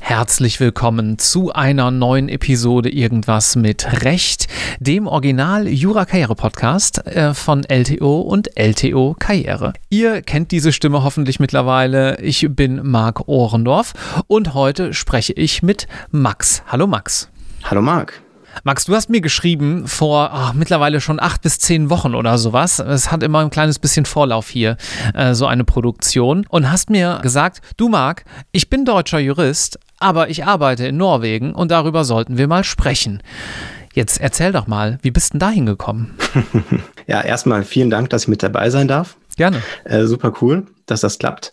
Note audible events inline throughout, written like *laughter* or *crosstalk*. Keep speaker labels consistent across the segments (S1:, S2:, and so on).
S1: Herzlich willkommen zu einer neuen Episode Irgendwas mit Recht, dem Original Jura Karriere Podcast äh, von LTO und LTO Karriere. Ihr kennt diese Stimme hoffentlich mittlerweile. Ich bin Marc Ohrendorf und heute spreche ich mit Max. Hallo Max.
S2: Hallo Marc.
S1: Max, du hast mir geschrieben vor oh, mittlerweile schon acht bis zehn Wochen oder sowas. Es hat immer ein kleines bisschen Vorlauf hier, äh, so eine Produktion. Und hast mir gesagt, du Marc, ich bin deutscher Jurist, aber ich arbeite in Norwegen und darüber sollten wir mal sprechen. Jetzt erzähl doch mal, wie bist denn da hingekommen? *laughs*
S2: ja, erstmal vielen Dank, dass ich mit dabei sein darf.
S1: Gerne.
S2: Äh, super cool, dass das klappt.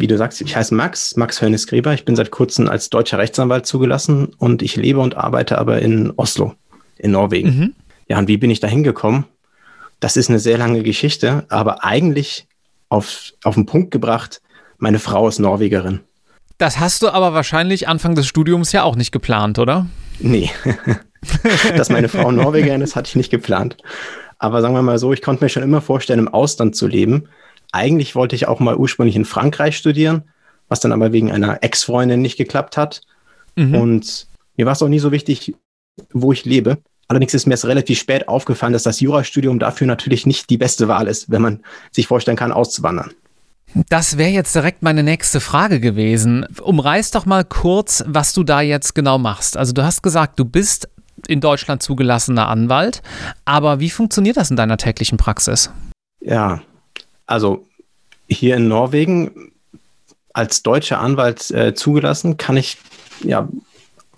S2: Wie du sagst, ich heiße Max, Max Hörnes-Gräber. Ich bin seit kurzem als deutscher Rechtsanwalt zugelassen und ich lebe und arbeite aber in Oslo, in Norwegen. Mhm. Ja, und wie bin ich da hingekommen? Das ist eine sehr lange Geschichte, aber eigentlich auf, auf den Punkt gebracht, meine Frau ist Norwegerin.
S1: Das hast du aber wahrscheinlich Anfang des Studiums ja auch nicht geplant, oder?
S2: Nee. *laughs* Dass meine Frau Norwegerin ist, hatte ich nicht geplant. Aber sagen wir mal so, ich konnte mir schon immer vorstellen, im Ausland zu leben. Eigentlich wollte ich auch mal ursprünglich in Frankreich studieren, was dann aber wegen einer Ex-Freundin nicht geklappt hat. Mhm. Und mir war es auch nie so wichtig, wo ich lebe. Allerdings ist mir es relativ spät aufgefallen, dass das Jurastudium dafür natürlich nicht die beste Wahl ist, wenn man sich vorstellen kann, auszuwandern.
S1: Das wäre jetzt direkt meine nächste Frage gewesen. Umreiß doch mal kurz, was du da jetzt genau machst. Also du hast gesagt, du bist in Deutschland zugelassener Anwalt, aber wie funktioniert das in deiner täglichen Praxis?
S2: Ja, also hier in Norwegen als deutscher Anwalt äh, zugelassen, kann ich ja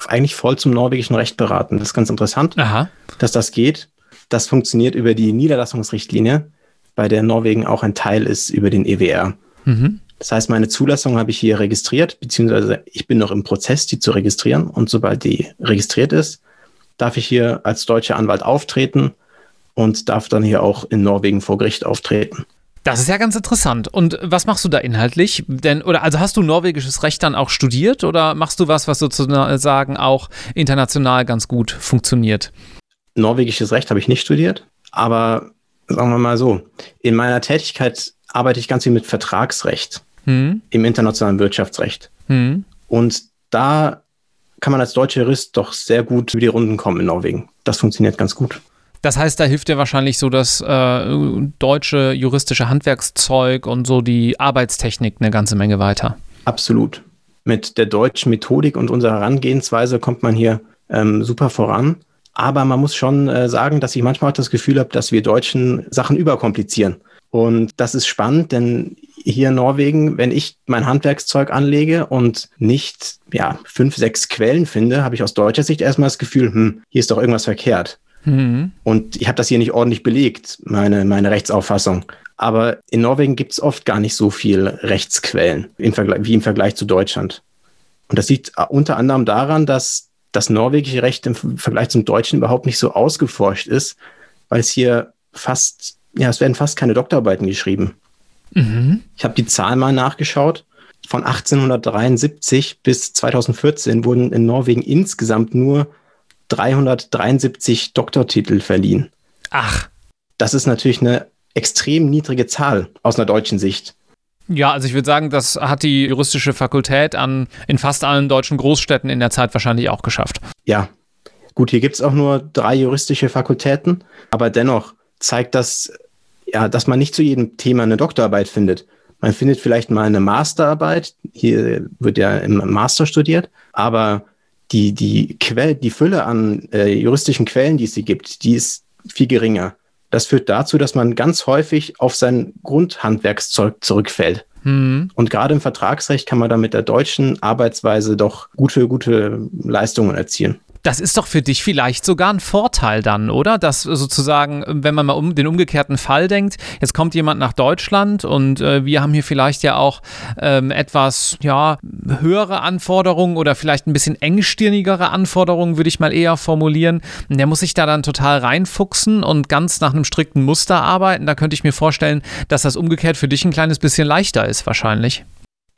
S2: eigentlich voll zum norwegischen Recht beraten. Das ist ganz interessant, Aha. dass das geht. Das funktioniert über die Niederlassungsrichtlinie bei der Norwegen auch ein Teil ist über den EWR. Mhm. Das heißt, meine Zulassung habe ich hier registriert, beziehungsweise ich bin noch im Prozess, die zu registrieren. Und sobald die registriert ist, darf ich hier als deutscher Anwalt auftreten und darf dann hier auch in Norwegen vor Gericht auftreten.
S1: Das ist ja ganz interessant. Und was machst du da inhaltlich? Denn, oder also hast du norwegisches Recht dann auch studiert oder machst du was, was sozusagen auch international ganz gut funktioniert?
S2: Norwegisches Recht habe ich nicht studiert, aber sagen wir mal so, in meiner Tätigkeit arbeite ich ganz viel mit Vertragsrecht hm. im internationalen Wirtschaftsrecht. Hm. Und da kann man als deutscher Jurist doch sehr gut über die Runden kommen in Norwegen. Das funktioniert ganz gut.
S1: Das heißt, da hilft dir wahrscheinlich so das äh, deutsche juristische Handwerkszeug und so die Arbeitstechnik eine ganze Menge weiter.
S2: Absolut. Mit der deutschen Methodik und unserer Herangehensweise kommt man hier ähm, super voran. Aber man muss schon äh, sagen, dass ich manchmal auch das Gefühl habe, dass wir Deutschen Sachen überkomplizieren. Und das ist spannend, denn hier in Norwegen, wenn ich mein Handwerkszeug anlege und nicht ja, fünf, sechs Quellen finde, habe ich aus deutscher Sicht erstmal das Gefühl, hm, hier ist doch irgendwas verkehrt. Mhm. Und ich habe das hier nicht ordentlich belegt, meine, meine Rechtsauffassung. Aber in Norwegen gibt es oft gar nicht so viel Rechtsquellen im wie im Vergleich zu Deutschland. Und das liegt äh, unter anderem daran, dass das norwegische Recht im Vergleich zum deutschen überhaupt nicht so ausgeforscht ist, weil es hier fast, ja, es werden fast keine Doktorarbeiten geschrieben. Mhm. Ich habe die Zahl mal nachgeschaut. Von 1873 bis 2014 wurden in Norwegen insgesamt nur 373 Doktortitel verliehen.
S1: Ach.
S2: Das ist natürlich eine extrem niedrige Zahl aus einer deutschen Sicht.
S1: Ja, also ich würde sagen, das hat die juristische Fakultät an, in fast allen deutschen Großstädten in der Zeit wahrscheinlich auch geschafft.
S2: Ja, gut, hier gibt es auch nur drei juristische Fakultäten, aber dennoch zeigt das, ja, dass man nicht zu jedem Thema eine Doktorarbeit findet. Man findet vielleicht mal eine Masterarbeit, hier wird ja im Master studiert, aber die, die, Quell, die Fülle an äh, juristischen Quellen, die es hier gibt, die ist viel geringer. Das führt dazu, dass man ganz häufig auf sein Grundhandwerkszeug zurückfällt. Mhm. Und gerade im Vertragsrecht kann man da mit der deutschen Arbeitsweise doch gute, gute Leistungen erzielen.
S1: Das ist doch für dich vielleicht sogar ein Vorteil dann, oder? Dass sozusagen, wenn man mal um den umgekehrten Fall denkt, jetzt kommt jemand nach Deutschland und äh, wir haben hier vielleicht ja auch ähm, etwas, ja, höhere Anforderungen oder vielleicht ein bisschen engstirnigere Anforderungen, würde ich mal eher formulieren. Der muss sich da dann total reinfuchsen und ganz nach einem strikten Muster arbeiten. Da könnte ich mir vorstellen, dass das umgekehrt für dich ein kleines bisschen leichter ist, wahrscheinlich.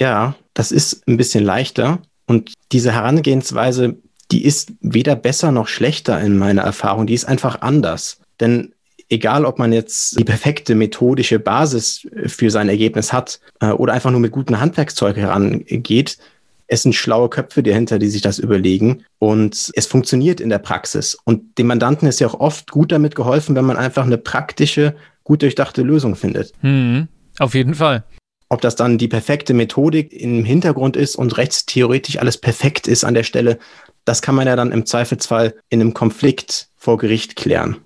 S2: Ja, das ist ein bisschen leichter. Und diese Herangehensweise die ist weder besser noch schlechter in meiner Erfahrung. Die ist einfach anders. Denn egal ob man jetzt die perfekte methodische Basis für sein Ergebnis hat äh, oder einfach nur mit gutem Handwerkszeug herangeht, es sind schlaue Köpfe dahinter, die sich das überlegen und es funktioniert in der Praxis. Und dem Mandanten ist ja auch oft gut damit geholfen, wenn man einfach eine praktische, gut durchdachte Lösung findet.
S1: Hm, auf jeden Fall.
S2: Ob das dann die perfekte Methodik im Hintergrund ist und rechtstheoretisch alles perfekt ist an der Stelle, das kann man ja dann im Zweifelsfall in einem Konflikt vor Gericht klären.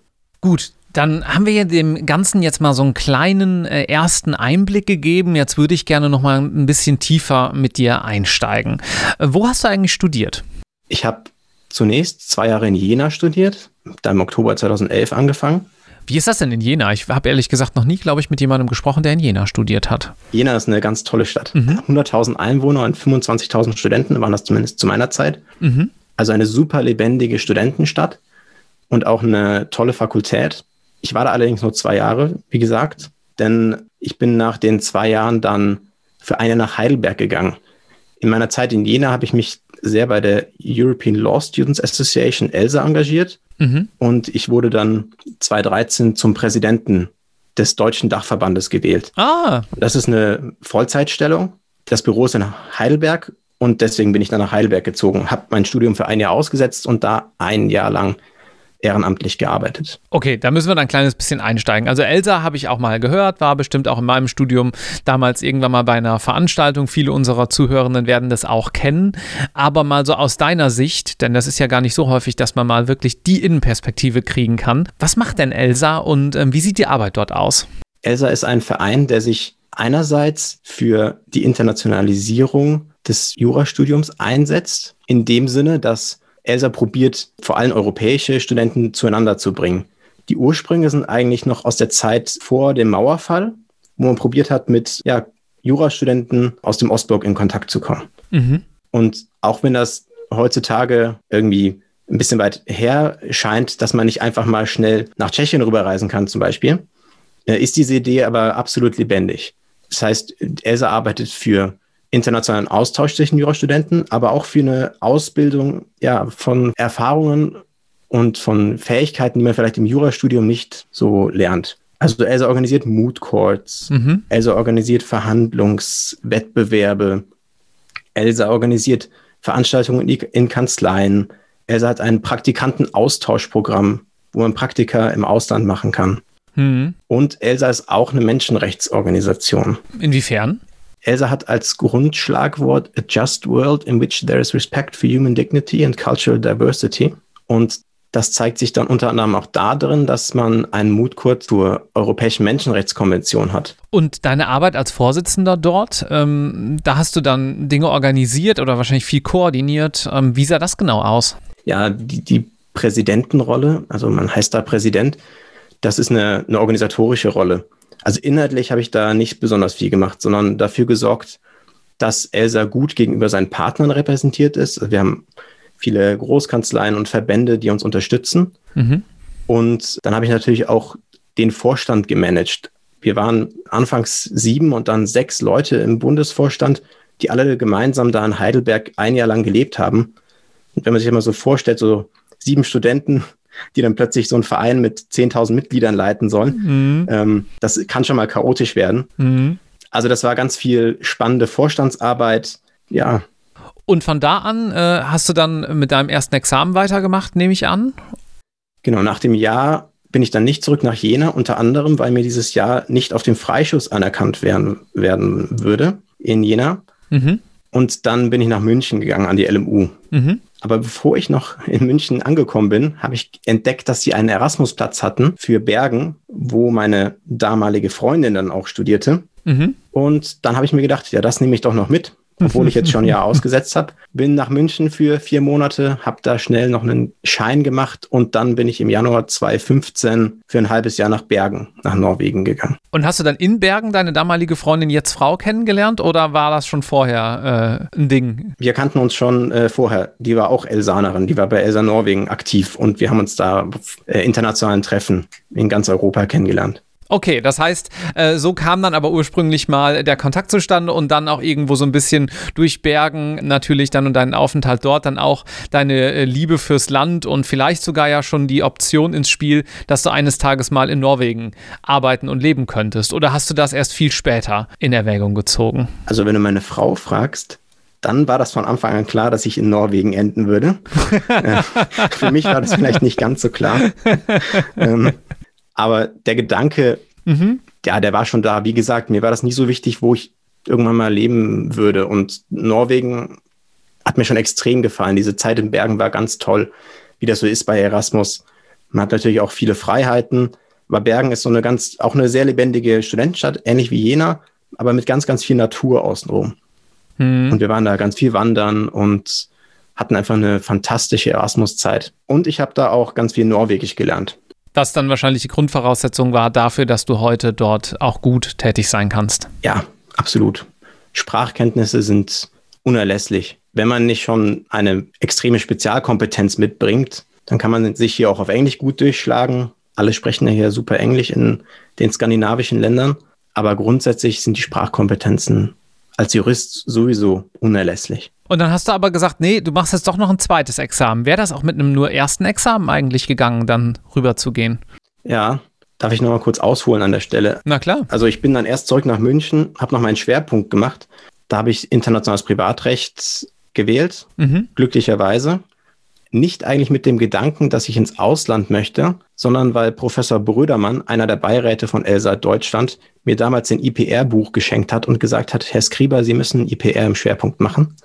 S1: Gut, dann haben wir ja dem Ganzen jetzt mal so einen kleinen äh, ersten Einblick gegeben. Jetzt würde ich gerne noch mal ein bisschen tiefer mit dir einsteigen. Äh, wo hast du eigentlich studiert?
S2: Ich habe zunächst zwei Jahre in Jena studiert, dann im Oktober 2011 angefangen
S1: wie ist das denn in Jena? Ich habe ehrlich gesagt noch nie, glaube ich, mit jemandem gesprochen, der in Jena studiert hat.
S2: Jena ist eine ganz tolle Stadt. Mhm. 100.000 Einwohner und 25.000 Studenten waren das zumindest zu meiner Zeit. Mhm. Also eine super lebendige Studentenstadt und auch eine tolle Fakultät. Ich war da allerdings nur zwei Jahre, wie gesagt, denn ich bin nach den zwei Jahren dann für eine nach Heidelberg gegangen. In meiner Zeit in Jena habe ich mich sehr bei der European Law Students Association ELSA engagiert Mhm. Und ich wurde dann 2013 zum Präsidenten des Deutschen Dachverbandes gewählt. Ah. Das ist eine Vollzeitstellung. Das Büro ist in Heidelberg und deswegen bin ich dann nach Heidelberg gezogen, habe mein Studium für ein Jahr ausgesetzt und da ein Jahr lang ehrenamtlich gearbeitet.
S1: Okay, da müssen wir dann ein kleines bisschen einsteigen. Also Elsa habe ich auch mal gehört, war bestimmt auch in meinem Studium damals irgendwann mal bei einer Veranstaltung. Viele unserer Zuhörenden werden das auch kennen. Aber mal so aus deiner Sicht, denn das ist ja gar nicht so häufig, dass man mal wirklich die Innenperspektive kriegen kann. Was macht denn Elsa und äh, wie sieht die Arbeit dort aus?
S2: Elsa ist ein Verein, der sich einerseits für die Internationalisierung des Jurastudiums einsetzt, in dem Sinne, dass ELSA probiert, vor allem europäische Studenten zueinander zu bringen. Die Ursprünge sind eigentlich noch aus der Zeit vor dem Mauerfall, wo man probiert hat, mit ja, Jurastudenten aus dem Ostblock in Kontakt zu kommen. Mhm. Und auch wenn das heutzutage irgendwie ein bisschen weit her scheint, dass man nicht einfach mal schnell nach Tschechien rüberreisen kann, zum Beispiel, äh, ist diese Idee aber absolut lebendig. Das heißt, ELSA arbeitet für internationalen Austausch zwischen Jurastudenten, aber auch für eine Ausbildung ja, von Erfahrungen und von Fähigkeiten, die man vielleicht im Jurastudium nicht so lernt. Also ELSA organisiert Mood Courts, mhm. ELSA organisiert Verhandlungswettbewerbe, ELSA organisiert Veranstaltungen in Kanzleien, ELSA hat ein Praktikantenaustauschprogramm, wo man Praktika im Ausland machen kann. Mhm. Und ELSA ist auch eine Menschenrechtsorganisation.
S1: Inwiefern?
S2: ELSA hat als Grundschlagwort A Just World in which there is respect for human dignity and cultural diversity. Und das zeigt sich dann unter anderem auch darin, dass man einen Mutkurs zur Europäischen Menschenrechtskonvention hat.
S1: Und deine Arbeit als Vorsitzender dort, ähm, da hast du dann Dinge organisiert oder wahrscheinlich viel koordiniert. Ähm, wie sah das genau aus?
S2: Ja, die, die Präsidentenrolle, also man heißt da Präsident, das ist eine, eine organisatorische Rolle. Also inhaltlich habe ich da nicht besonders viel gemacht, sondern dafür gesorgt, dass Elsa gut gegenüber seinen Partnern repräsentiert ist. Also wir haben viele Großkanzleien und Verbände, die uns unterstützen. Mhm. Und dann habe ich natürlich auch den Vorstand gemanagt. Wir waren anfangs sieben und dann sechs Leute im Bundesvorstand, die alle gemeinsam da in Heidelberg ein Jahr lang gelebt haben. Und wenn man sich immer so vorstellt, so sieben Studenten die dann plötzlich so einen Verein mit 10.000 Mitgliedern leiten sollen. Mhm. Ähm, das kann schon mal chaotisch werden. Mhm. Also das war ganz viel spannende Vorstandsarbeit. Ja.
S1: Und von da an äh, hast du dann mit deinem ersten Examen weitergemacht, nehme ich an?
S2: Genau, nach dem Jahr bin ich dann nicht zurück nach Jena, unter anderem, weil mir dieses Jahr nicht auf dem Freischuss anerkannt werden, werden würde in Jena. Mhm. Und dann bin ich nach München gegangen an die LMU. Mhm. Aber bevor ich noch in München angekommen bin, habe ich entdeckt, dass sie einen Erasmusplatz hatten für Bergen, wo meine damalige Freundin dann auch studierte. Mhm. Und dann habe ich mir gedacht, ja, das nehme ich doch noch mit obwohl ich jetzt schon ein Jahr *laughs* ausgesetzt habe. Bin nach München für vier Monate, habe da schnell noch einen Schein gemacht und dann bin ich im Januar 2015 für ein halbes Jahr nach Bergen, nach Norwegen gegangen.
S1: Und hast du dann in Bergen deine damalige Freundin jetzt Frau kennengelernt oder war das schon vorher äh, ein Ding?
S2: Wir kannten uns schon äh, vorher. Die war auch Elsanerin, die war bei Elsa Norwegen aktiv und wir haben uns da auf äh, internationalen Treffen in ganz Europa kennengelernt.
S1: Okay, das heißt, äh, so kam dann aber ursprünglich mal der Kontakt zustande und dann auch irgendwo so ein bisschen durch Bergen natürlich dann und deinen Aufenthalt dort dann auch deine äh, Liebe fürs Land und vielleicht sogar ja schon die Option ins Spiel, dass du eines Tages mal in Norwegen arbeiten und leben könntest. Oder hast du das erst viel später in Erwägung gezogen?
S2: Also wenn du meine Frau fragst, dann war das von Anfang an klar, dass ich in Norwegen enden würde. *laughs* äh, für mich war das vielleicht nicht ganz so klar. ähm, aber der Gedanke, mhm. ja, der war schon da. Wie gesagt, mir war das nie so wichtig, wo ich irgendwann mal leben würde. Und Norwegen hat mir schon extrem gefallen. Diese Zeit in Bergen war ganz toll, wie das so ist bei Erasmus. Man hat natürlich auch viele Freiheiten. Aber Bergen ist so eine ganz, auch eine sehr lebendige Studentenstadt, ähnlich wie Jena, aber mit ganz, ganz viel Natur außenrum. Mhm. Und wir waren da ganz viel wandern und hatten einfach eine fantastische Erasmus-Zeit. Und ich habe da auch ganz viel Norwegisch gelernt
S1: das dann wahrscheinlich die Grundvoraussetzung war dafür, dass du heute dort auch gut tätig sein kannst.
S2: Ja, absolut. Sprachkenntnisse sind unerlässlich. Wenn man nicht schon eine extreme Spezialkompetenz mitbringt, dann kann man sich hier auch auf Englisch gut durchschlagen. Alle sprechen ja hier super Englisch in den skandinavischen Ländern. Aber grundsätzlich sind die Sprachkompetenzen als Jurist sowieso unerlässlich.
S1: Und dann hast du aber gesagt, nee, du machst jetzt doch noch ein zweites Examen. Wäre das auch mit einem nur ersten Examen eigentlich gegangen, dann rüber zu gehen?
S2: Ja, darf ich noch mal kurz ausholen an der Stelle?
S1: Na klar.
S2: Also ich bin dann erst zurück nach München, habe noch meinen Schwerpunkt gemacht. Da habe ich internationales Privatrecht gewählt, mhm. glücklicherweise nicht eigentlich mit dem Gedanken, dass ich ins Ausland möchte, sondern weil Professor Brödermann, einer der Beiräte von ELSA Deutschland, mir damals ein IPR-Buch geschenkt hat und gesagt hat, Herr Skriber, Sie müssen IPR im Schwerpunkt machen.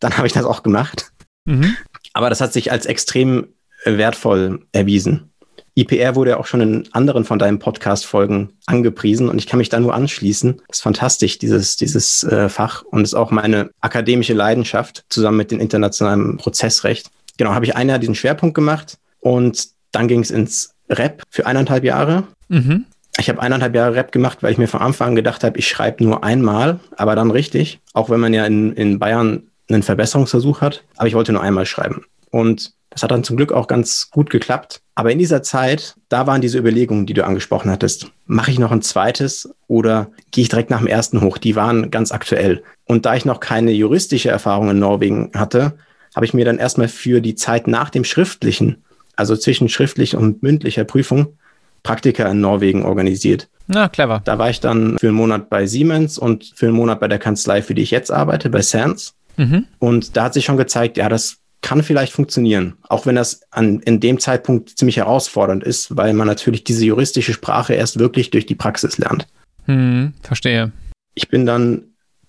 S2: Dann habe ich das auch gemacht. Mhm. Aber das hat sich als extrem wertvoll erwiesen. IPR wurde ja auch schon in anderen von deinen Podcast-Folgen angepriesen und ich kann mich da nur anschließen. Das ist fantastisch, dieses, dieses äh, Fach und ist auch meine akademische Leidenschaft zusammen mit dem internationalen Prozessrecht genau, habe ich ein Jahr diesen Schwerpunkt gemacht und dann ging es ins Rap für eineinhalb Jahre. Mhm. Ich habe eineinhalb Jahre Rap gemacht, weil ich mir von Anfang an gedacht habe, ich schreibe nur einmal, aber dann richtig, auch wenn man ja in, in Bayern einen Verbesserungsversuch hat. Aber ich wollte nur einmal schreiben. Und das hat dann zum Glück auch ganz gut geklappt. Aber in dieser Zeit, da waren diese Überlegungen, die du angesprochen hattest. Mache ich noch ein zweites oder gehe ich direkt nach dem ersten hoch? Die waren ganz aktuell. Und da ich noch keine juristische Erfahrung in Norwegen hatte, habe ich mir dann erstmal für die Zeit nach dem schriftlichen, also zwischen schriftlicher und mündlicher Prüfung, Praktika in Norwegen organisiert.
S1: Na, clever.
S2: Da war ich dann für einen Monat bei Siemens und für einen Monat bei der Kanzlei, für die ich jetzt arbeite, bei Sands. Mhm. Und da hat sich schon gezeigt, ja, das kann vielleicht funktionieren, auch wenn das an, in dem Zeitpunkt ziemlich herausfordernd ist, weil man natürlich diese juristische Sprache erst wirklich durch die Praxis lernt.
S1: Hm, verstehe.
S2: Ich bin dann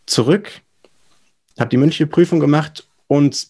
S2: zurück, habe die mündliche Prüfung gemacht und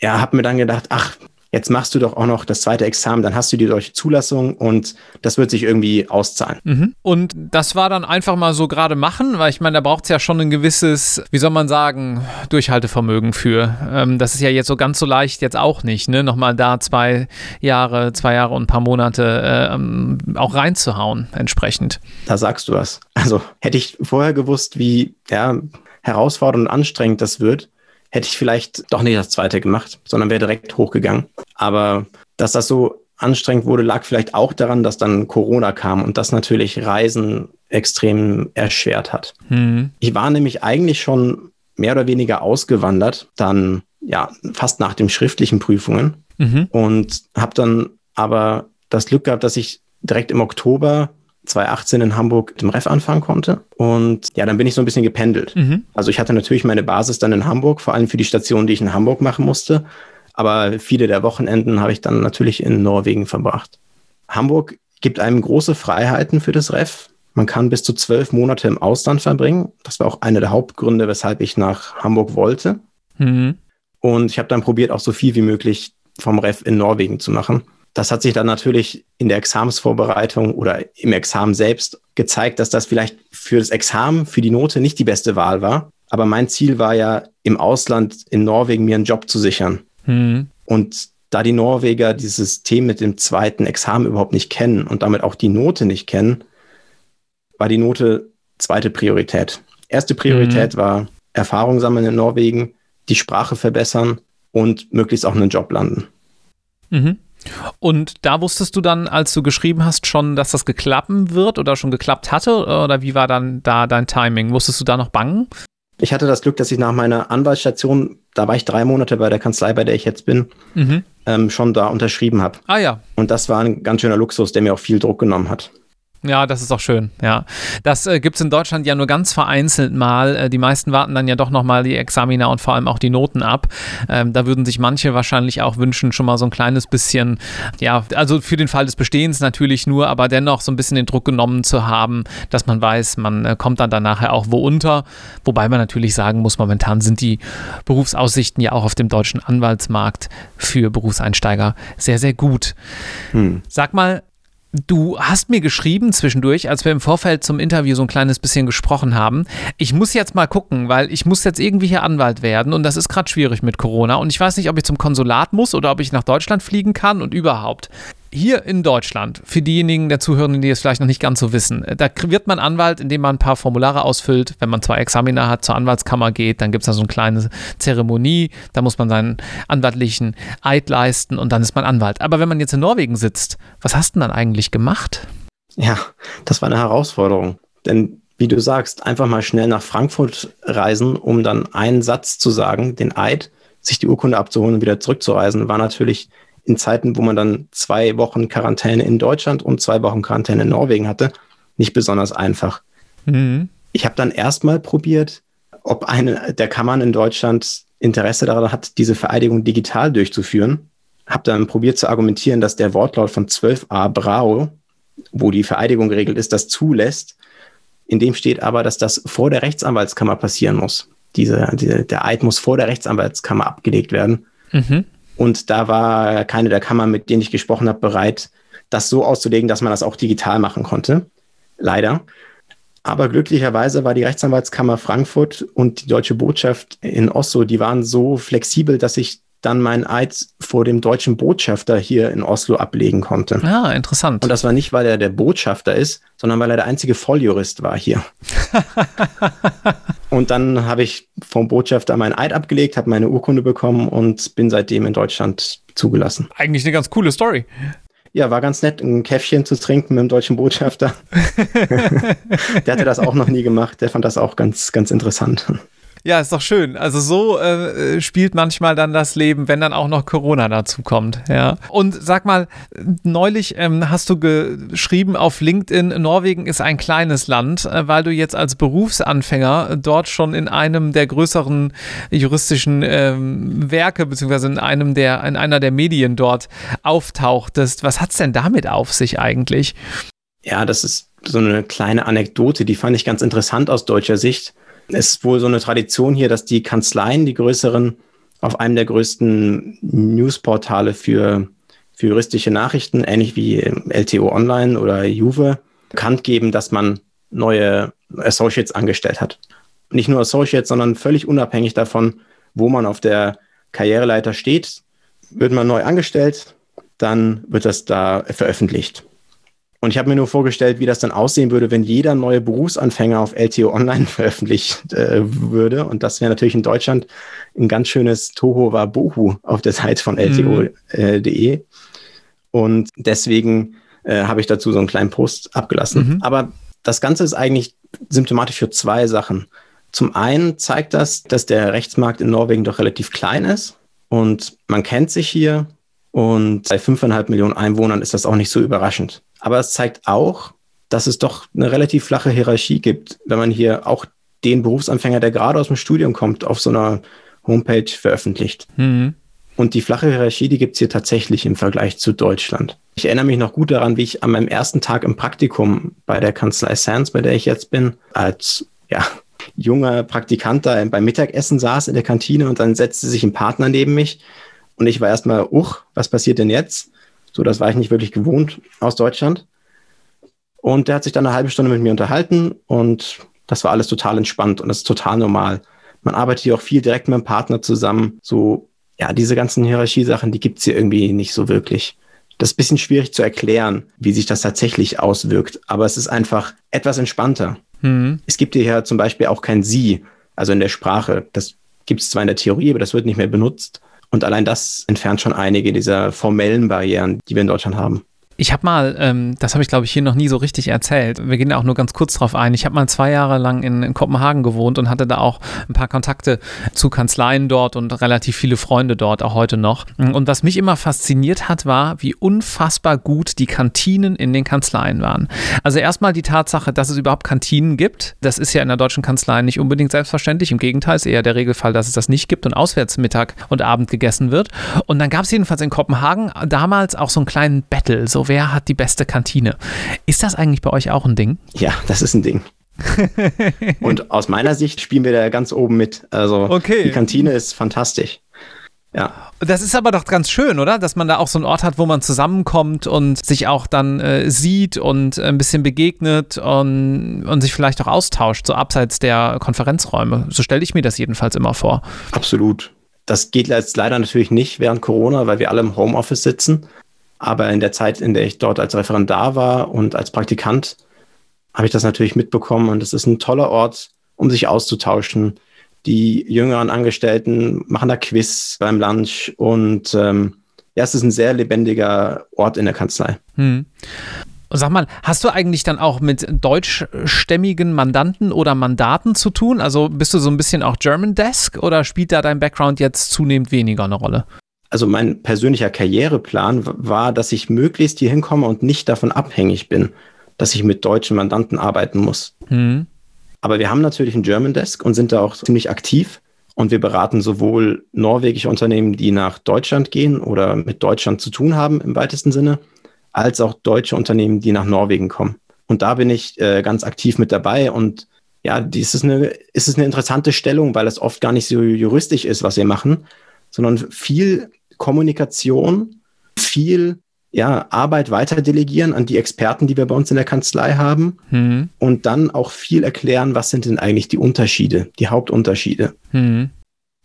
S2: ja, habe mir dann gedacht, ach, jetzt machst du doch auch noch das zweite Examen, dann hast du die solche Zulassung und das wird sich irgendwie auszahlen.
S1: Mhm. Und das war dann einfach mal so gerade machen, weil ich meine, da braucht es ja schon ein gewisses, wie soll man sagen, Durchhaltevermögen für. Ähm, das ist ja jetzt so ganz so leicht jetzt auch nicht, ne? Nochmal da zwei Jahre, zwei Jahre und ein paar Monate ähm, auch reinzuhauen, entsprechend.
S2: Da sagst du was. Also hätte ich vorher gewusst, wie ja, herausfordernd und anstrengend das wird, hätte ich vielleicht doch nicht das zweite gemacht, sondern wäre direkt hochgegangen. Aber dass das so anstrengend wurde, lag vielleicht auch daran, dass dann Corona kam und das natürlich Reisen extrem erschwert hat. Mhm. Ich war nämlich eigentlich schon mehr oder weniger ausgewandert, dann ja fast nach den schriftlichen Prüfungen mhm. und habe dann aber das Glück gehabt, dass ich direkt im Oktober 2018 in Hamburg im Ref anfangen konnte. Und ja, dann bin ich so ein bisschen gependelt. Mhm. Also ich hatte natürlich meine Basis dann in Hamburg, vor allem für die Station, die ich in Hamburg machen musste. Aber viele der Wochenenden habe ich dann natürlich in Norwegen verbracht. Hamburg gibt einem große Freiheiten für das Ref. Man kann bis zu zwölf Monate im Ausland verbringen. Das war auch einer der Hauptgründe, weshalb ich nach Hamburg wollte. Mhm. Und ich habe dann probiert, auch so viel wie möglich vom Ref in Norwegen zu machen. Das hat sich dann natürlich in der Examensvorbereitung oder im Examen selbst gezeigt, dass das vielleicht für das Examen, für die Note nicht die beste Wahl war. Aber mein Ziel war ja, im Ausland, in Norwegen, mir einen Job zu sichern. Mhm. Und da die Norweger dieses System mit dem zweiten Examen überhaupt nicht kennen und damit auch die Note nicht kennen, war die Note zweite Priorität. Erste Priorität mhm. war Erfahrung sammeln in Norwegen, die Sprache verbessern und möglichst auch einen Job landen.
S1: Mhm. Und da wusstest du dann, als du geschrieben hast, schon, dass das geklappen wird oder schon geklappt hatte? Oder wie war dann da dein Timing? Wusstest du da noch bangen?
S2: Ich hatte das Glück, dass ich nach meiner Anwaltsstation, da war ich drei Monate bei der Kanzlei, bei der ich jetzt bin, mhm. ähm, schon da unterschrieben habe.
S1: Ah ja.
S2: Und das war ein ganz schöner Luxus, der mir auch viel Druck genommen hat.
S1: Ja, das ist auch schön, ja. Das äh, gibt es in Deutschland ja nur ganz vereinzelt mal. Äh, die meisten warten dann ja doch nochmal die Examina und vor allem auch die Noten ab. Ähm, da würden sich manche wahrscheinlich auch wünschen, schon mal so ein kleines bisschen, ja, also für den Fall des Bestehens natürlich nur, aber dennoch so ein bisschen den Druck genommen zu haben, dass man weiß, man äh, kommt dann dann nachher auch wo unter. Wobei man natürlich sagen muss, momentan sind die Berufsaussichten ja auch auf dem deutschen Anwaltsmarkt für Berufseinsteiger sehr, sehr gut. Hm. Sag mal, Du hast mir geschrieben zwischendurch, als wir im Vorfeld zum Interview so ein kleines bisschen gesprochen haben. Ich muss jetzt mal gucken, weil ich muss jetzt irgendwie hier Anwalt werden und das ist gerade schwierig mit Corona und ich weiß nicht, ob ich zum Konsulat muss oder ob ich nach Deutschland fliegen kann und überhaupt hier in Deutschland, für diejenigen der Zuhörenden, die es vielleicht noch nicht ganz so wissen, da wird man Anwalt, indem man ein paar Formulare ausfüllt. Wenn man zwei Examiner hat, zur Anwaltskammer geht, dann gibt es da so eine kleine Zeremonie, da muss man seinen anwaltlichen Eid leisten und dann ist man Anwalt. Aber wenn man jetzt in Norwegen sitzt, was hast du denn dann eigentlich gemacht?
S2: Ja, das war eine Herausforderung. Denn wie du sagst, einfach mal schnell nach Frankfurt reisen, um dann einen Satz zu sagen, den Eid, sich die Urkunde abzuholen und wieder zurückzureisen, war natürlich in Zeiten, wo man dann zwei Wochen Quarantäne in Deutschland und zwei Wochen Quarantäne in Norwegen hatte, nicht besonders einfach. Mhm. Ich habe dann erstmal probiert, ob eine der Kammern in Deutschland Interesse daran hat, diese Vereidigung digital durchzuführen. Habe dann probiert zu argumentieren, dass der Wortlaut von 12a Brau, wo die Vereidigung geregelt ist, das zulässt. In dem steht aber, dass das vor der Rechtsanwaltskammer passieren muss. Diese, diese, der Eid muss vor der Rechtsanwaltskammer abgelegt werden. Mhm. Und da war keine der Kammern, mit denen ich gesprochen habe, bereit, das so auszulegen, dass man das auch digital machen konnte. Leider. Aber glücklicherweise war die Rechtsanwaltskammer Frankfurt und die deutsche Botschaft in Oslo, die waren so flexibel, dass ich dann meinen Eid vor dem deutschen Botschafter hier in Oslo ablegen konnte.
S1: Ah, interessant.
S2: Und das war nicht, weil er der Botschafter ist, sondern weil er der einzige Volljurist war hier. *laughs* und dann habe ich vom Botschafter meinen Eid abgelegt, habe meine Urkunde bekommen und bin seitdem in Deutschland zugelassen.
S1: Eigentlich eine ganz coole Story.
S2: Ja, war ganz nett, ein Käffchen zu trinken mit dem deutschen Botschafter. *laughs* der hatte das auch noch nie gemacht. Der fand das auch ganz, ganz interessant.
S1: Ja, ist doch schön. Also so äh, spielt manchmal dann das Leben, wenn dann auch noch Corona dazu kommt. Ja. Und sag mal, neulich ähm, hast du geschrieben auf LinkedIn, Norwegen ist ein kleines Land, äh, weil du jetzt als Berufsanfänger dort schon in einem der größeren juristischen ähm, Werke beziehungsweise in einem der in einer der Medien dort auftauchtest. Was hat's denn damit auf sich eigentlich?
S2: Ja, das ist so eine kleine Anekdote, die fand ich ganz interessant aus deutscher Sicht ist wohl so eine Tradition hier, dass die Kanzleien, die größeren, auf einem der größten Newsportale für, für juristische Nachrichten, ähnlich wie LTO Online oder Juve, bekannt geben, dass man neue Associates angestellt hat. Nicht nur Associates, sondern völlig unabhängig davon, wo man auf der Karriereleiter steht, wird man neu angestellt, dann wird das da veröffentlicht. Und ich habe mir nur vorgestellt, wie das dann aussehen würde, wenn jeder neue Berufsanfänger auf LTO Online *laughs* veröffentlicht äh, würde. Und das wäre natürlich in Deutschland ein ganz schönes Toho war Bohu auf der Seite von LTO.de. Mhm. Äh, und deswegen äh, habe ich dazu so einen kleinen Post abgelassen. Mhm. Aber das Ganze ist eigentlich symptomatisch für zwei Sachen. Zum einen zeigt das, dass der Rechtsmarkt in Norwegen doch relativ klein ist und man kennt sich hier. Und bei fünfeinhalb Millionen Einwohnern ist das auch nicht so überraschend. Aber es zeigt auch, dass es doch eine relativ flache Hierarchie gibt, wenn man hier auch den Berufsanfänger, der gerade aus dem Studium kommt, auf so einer Homepage veröffentlicht. Mhm. Und die flache Hierarchie, die gibt es hier tatsächlich im Vergleich zu Deutschland. Ich erinnere mich noch gut daran, wie ich an meinem ersten Tag im Praktikum bei der Kanzlei Sands, bei der ich jetzt bin, als ja, junger Praktikant da beim Mittagessen saß in der Kantine und dann setzte sich ein Partner neben mich und ich war erstmal, uch, was passiert denn jetzt? So, das war ich nicht wirklich gewohnt aus Deutschland. Und der hat sich dann eine halbe Stunde mit mir unterhalten und das war alles total entspannt und das ist total normal. Man arbeitet hier auch viel direkt mit dem Partner zusammen. So, ja, diese ganzen Hierarchiesachen, die gibt es hier irgendwie nicht so wirklich. Das ist ein bisschen schwierig zu erklären, wie sich das tatsächlich auswirkt, aber es ist einfach etwas entspannter. Mhm. Es gibt hier ja zum Beispiel auch kein Sie, also in der Sprache. Das gibt es zwar in der Theorie, aber das wird nicht mehr benutzt. Und allein das entfernt schon einige dieser formellen Barrieren, die wir in Deutschland haben.
S1: Ich habe mal, ähm, das habe ich glaube ich hier noch nie so richtig erzählt, wir gehen da auch nur ganz kurz drauf ein, ich habe mal zwei Jahre lang in, in, Kopenhagen gewohnt und hatte da auch ein paar Kontakte zu Kanzleien dort und relativ viele Freunde dort, auch heute noch. Und was mich immer fasziniert hat, war, wie unfassbar gut die Kantinen in den Kanzleien waren. Also erstmal die Tatsache, dass es überhaupt Kantinen gibt, das ist ja in der deutschen Kanzlei nicht unbedingt selbstverständlich, im Gegenteil ist eher der Regelfall, dass es das nicht gibt und auswärts Mittag und Abend gegessen wird. Und dann gab es jedenfalls in Kopenhagen damals auch so einen kleinen Battle, so wer hat die beste Kantine. Ist das eigentlich bei euch auch ein Ding?
S2: Ja, das ist ein Ding. *laughs* und aus meiner Sicht spielen wir da ganz oben mit. Also okay. die Kantine ist fantastisch.
S1: Ja. Das ist aber doch ganz schön, oder? Dass man da auch so einen Ort hat, wo man zusammenkommt und sich auch dann äh, sieht und ein bisschen begegnet und, und sich vielleicht auch austauscht, so abseits der Konferenzräume. So stelle ich mir das jedenfalls immer vor.
S2: Absolut. Das geht jetzt leider natürlich nicht während Corona, weil wir alle im Homeoffice sitzen. Aber in der Zeit, in der ich dort als Referendar war und als Praktikant, habe ich das natürlich mitbekommen. Und es ist ein toller Ort, um sich auszutauschen. Die jüngeren Angestellten machen da Quiz beim Lunch und ähm, ja, es ist ein sehr lebendiger Ort in der Kanzlei. Hm.
S1: Sag mal, hast du eigentlich dann auch mit deutschstämmigen Mandanten oder Mandaten zu tun? Also bist du so ein bisschen auch German Desk oder spielt da dein Background jetzt zunehmend weniger eine Rolle?
S2: Also mein persönlicher Karriereplan war, dass ich möglichst hier hinkomme und nicht davon abhängig bin, dass ich mit deutschen Mandanten arbeiten muss. Mhm. Aber wir haben natürlich einen German Desk und sind da auch ziemlich aktiv. Und wir beraten sowohl norwegische Unternehmen, die nach Deutschland gehen oder mit Deutschland zu tun haben im weitesten Sinne, als auch deutsche Unternehmen, die nach Norwegen kommen. Und da bin ich äh, ganz aktiv mit dabei. Und ja, dies ist eine, ist es eine interessante Stellung, weil es oft gar nicht so juristisch ist, was wir machen, sondern viel Kommunikation, viel ja, Arbeit weiter delegieren an die Experten, die wir bei uns in der Kanzlei haben mhm. und dann auch viel erklären, was sind denn eigentlich die Unterschiede, die Hauptunterschiede. Mhm.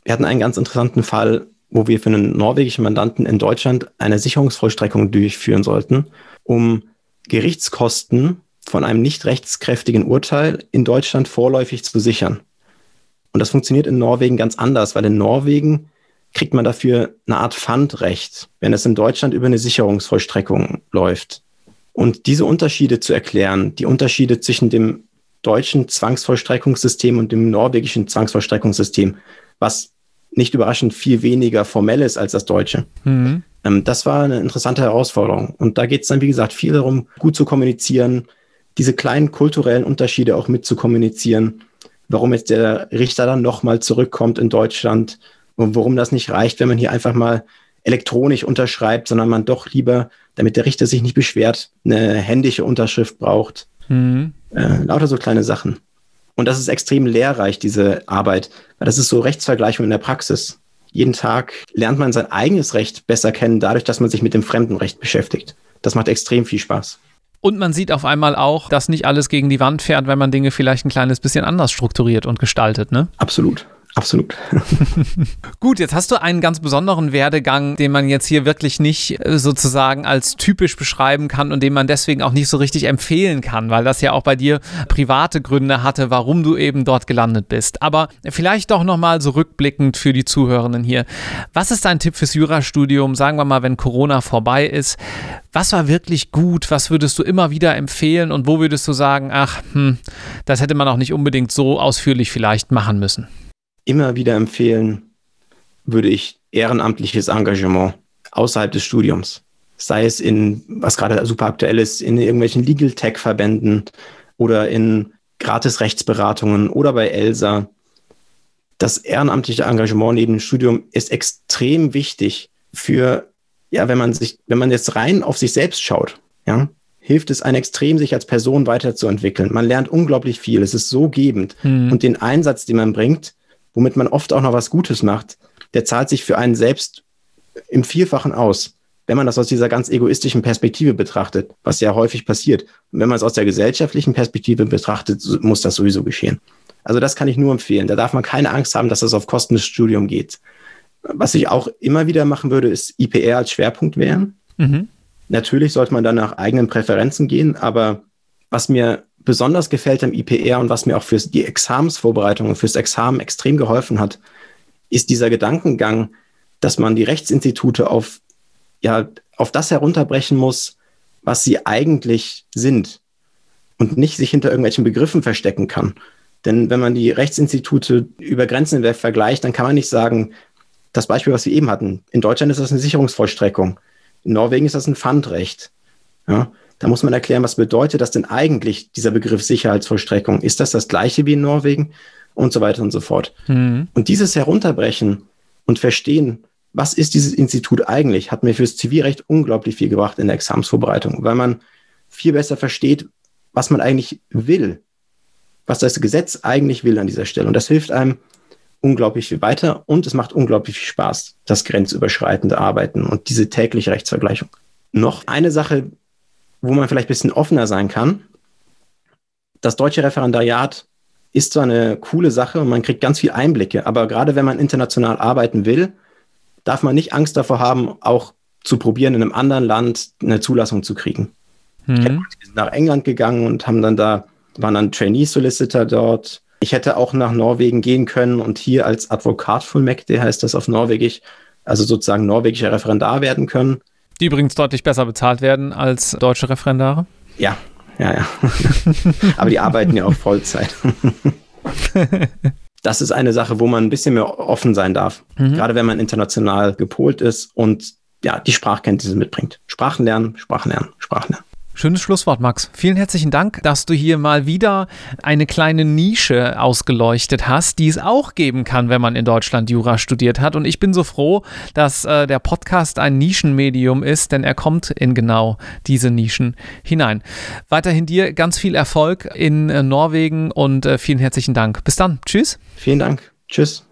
S2: Wir hatten einen ganz interessanten Fall, wo wir für einen norwegischen Mandanten in Deutschland eine Sicherungsvollstreckung durchführen sollten, um Gerichtskosten von einem nicht rechtskräftigen Urteil in Deutschland vorläufig zu sichern. Und das funktioniert in Norwegen ganz anders, weil in Norwegen kriegt man dafür eine Art Pfandrecht, wenn es in Deutschland über eine Sicherungsvollstreckung läuft. Und diese Unterschiede zu erklären, die Unterschiede zwischen dem deutschen Zwangsvollstreckungssystem und dem norwegischen Zwangsvollstreckungssystem, was nicht überraschend viel weniger formell ist als das deutsche. Mhm. Ähm, das war eine interessante Herausforderung. Und da geht es dann, wie gesagt, viel darum, gut zu kommunizieren, diese kleinen kulturellen Unterschiede auch mit zu kommunizieren, warum jetzt der Richter dann nochmal zurückkommt in Deutschland, und warum das nicht reicht, wenn man hier einfach mal elektronisch unterschreibt, sondern man doch lieber, damit der Richter sich nicht beschwert, eine händische Unterschrift braucht. Mhm. Äh, lauter so kleine Sachen. Und das ist extrem lehrreich, diese Arbeit, weil das ist so Rechtsvergleichung in der Praxis. Jeden Tag lernt man sein eigenes Recht besser kennen, dadurch, dass man sich mit dem Fremdenrecht beschäftigt. Das macht extrem viel Spaß.
S1: Und man sieht auf einmal auch, dass nicht alles gegen die Wand fährt, wenn man Dinge vielleicht ein kleines bisschen anders strukturiert und gestaltet, ne?
S2: Absolut. Absolut. *laughs*
S1: Gut, jetzt hast du einen ganz besonderen Werdegang, den man jetzt hier wirklich nicht äh, sozusagen als typisch beschreiben kann und den man deswegen auch nicht so richtig empfehlen kann, weil das ja auch bei dir private Gründe hatte, warum du eben dort gelandet bist. Aber vielleicht doch nochmal so rückblickend für die Zuhörenden hier. Was ist dein Tipp fürs Jurastudium, sagen wir mal, wenn Corona vorbei ist? Was war wirklich gut? Was würdest du immer wieder empfehlen und wo würdest du sagen, ach, hm, das hätte man auch nicht unbedingt so ausführlich vielleicht machen müssen?
S2: Immer wieder empfehlen würde ich ehrenamtliches Engagement außerhalb des Studiums. Sei es in, was gerade super aktuell ist, in irgendwelchen Legal Tech-Verbänden oder in Gratis-Rechtsberatungen oder bei ELSA. Das ehrenamtliche Engagement neben dem Studium ist extrem wichtig für, ja, wenn man sich, wenn man jetzt rein auf sich selbst schaut, ja, hilft es einem extrem, sich als Person weiterzuentwickeln. Man lernt unglaublich viel. Es ist so gebend. Mhm. Und den Einsatz, den man bringt, womit man oft auch noch was Gutes macht, der zahlt sich für einen selbst im Vielfachen aus, wenn man das aus dieser ganz egoistischen Perspektive betrachtet, was ja häufig passiert. Und wenn man es aus der gesellschaftlichen Perspektive betrachtet, muss das sowieso geschehen. Also das kann ich nur empfehlen. Da darf man keine Angst haben, dass das auf Kosten des Studiums geht. Was ich auch immer wieder machen würde, ist IPR als Schwerpunkt wählen. Mhm. Natürlich sollte man dann nach eigenen Präferenzen gehen, aber was mir besonders gefällt am IPR und was mir auch für die Examensvorbereitung und fürs Examen extrem geholfen hat, ist dieser Gedankengang, dass man die Rechtsinstitute auf, ja, auf das herunterbrechen muss, was sie eigentlich sind und nicht sich hinter irgendwelchen Begriffen verstecken kann. Denn wenn man die Rechtsinstitute über Grenzen hinweg vergleicht, dann kann man nicht sagen, das Beispiel, was wir eben hatten, in Deutschland ist das eine Sicherungsvollstreckung, in Norwegen ist das ein Pfandrecht. Ja, da muss man erklären, was bedeutet das denn eigentlich, dieser Begriff Sicherheitsvollstreckung? Ist das das gleiche wie in Norwegen? Und so weiter und so fort. Mhm. Und dieses Herunterbrechen und Verstehen, was ist dieses Institut eigentlich, hat mir fürs Zivilrecht unglaublich viel gebracht in der Examsvorbereitung, weil man viel besser versteht, was man eigentlich will, was das Gesetz eigentlich will an dieser Stelle. Und das hilft einem unglaublich viel weiter und es macht unglaublich viel Spaß, das grenzüberschreitende Arbeiten und diese tägliche Rechtsvergleichung. Noch eine Sache, wo man vielleicht ein bisschen offener sein kann. Das deutsche Referendariat ist zwar eine coole Sache und man kriegt ganz viel Einblicke, aber gerade wenn man international arbeiten will, darf man nicht Angst davor haben, auch zu probieren, in einem anderen Land eine Zulassung zu kriegen. Mhm. Wir sind nach England gegangen und haben dann da, waren dann Trainee-Solicitor dort. Ich hätte auch nach Norwegen gehen können und hier als Advokatfullmäktige heißt das auf Norwegisch, also sozusagen norwegischer Referendar werden können.
S1: Die übrigens deutlich besser bezahlt werden als deutsche Referendare?
S2: Ja, ja, ja. *laughs* Aber die arbeiten ja auch Vollzeit. *laughs* das ist eine Sache, wo man ein bisschen mehr offen sein darf. Mhm. Gerade wenn man international gepolt ist und ja, die Sprachkenntnisse mitbringt. Sprachen lernen, Sprachen lernen, Sprachen lernen.
S1: Schönes Schlusswort, Max. Vielen herzlichen Dank, dass du hier mal wieder eine kleine Nische ausgeleuchtet hast, die es auch geben kann, wenn man in Deutschland Jura studiert hat. Und ich bin so froh, dass äh, der Podcast ein Nischenmedium ist, denn er kommt in genau diese Nischen hinein. Weiterhin dir ganz viel Erfolg in äh, Norwegen und äh, vielen herzlichen Dank. Bis dann. Tschüss.
S2: Vielen Dank. Tschüss.